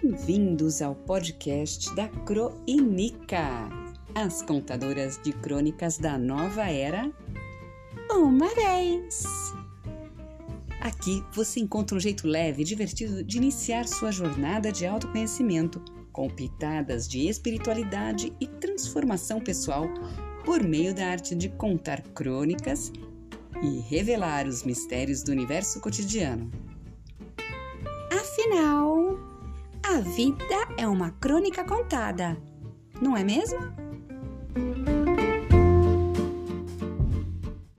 Bem-vindos ao podcast da Croinica, as contadoras de crônicas da nova era. Uma vez! Aqui você encontra um jeito leve e divertido de iniciar sua jornada de autoconhecimento, com pitadas de espiritualidade e transformação pessoal por meio da arte de contar crônicas e revelar os mistérios do universo cotidiano. Afinal, a vida é uma crônica contada, não é mesmo?